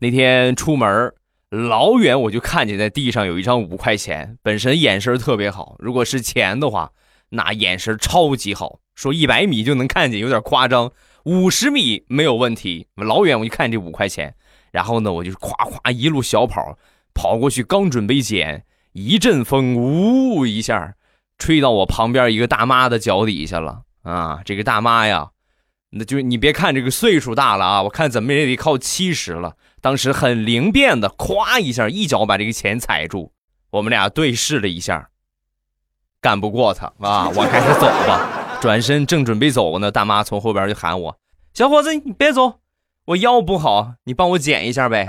那天出门老远我就看见在地上有一张五块钱，本身眼神特别好，如果是钱的话，那眼神超级好。说一百米就能看见，有点夸张，五十米没有问题。老远我一看这五块钱，然后呢，我就咵咵一路小跑跑过去，刚准备捡，一阵风呜一下吹到我旁边一个大妈的脚底下了啊！这个大妈呀。那就你别看这个岁数大了啊，我看怎么也得靠七十了。当时很灵便的，咵一下，一脚把这个钱踩住。我们俩对视了一下，干不过他啊，我还是走吧。转身正准备走呢，大妈从后边就喊我：“小伙子，你别走，我腰不好，你帮我捡一下呗。”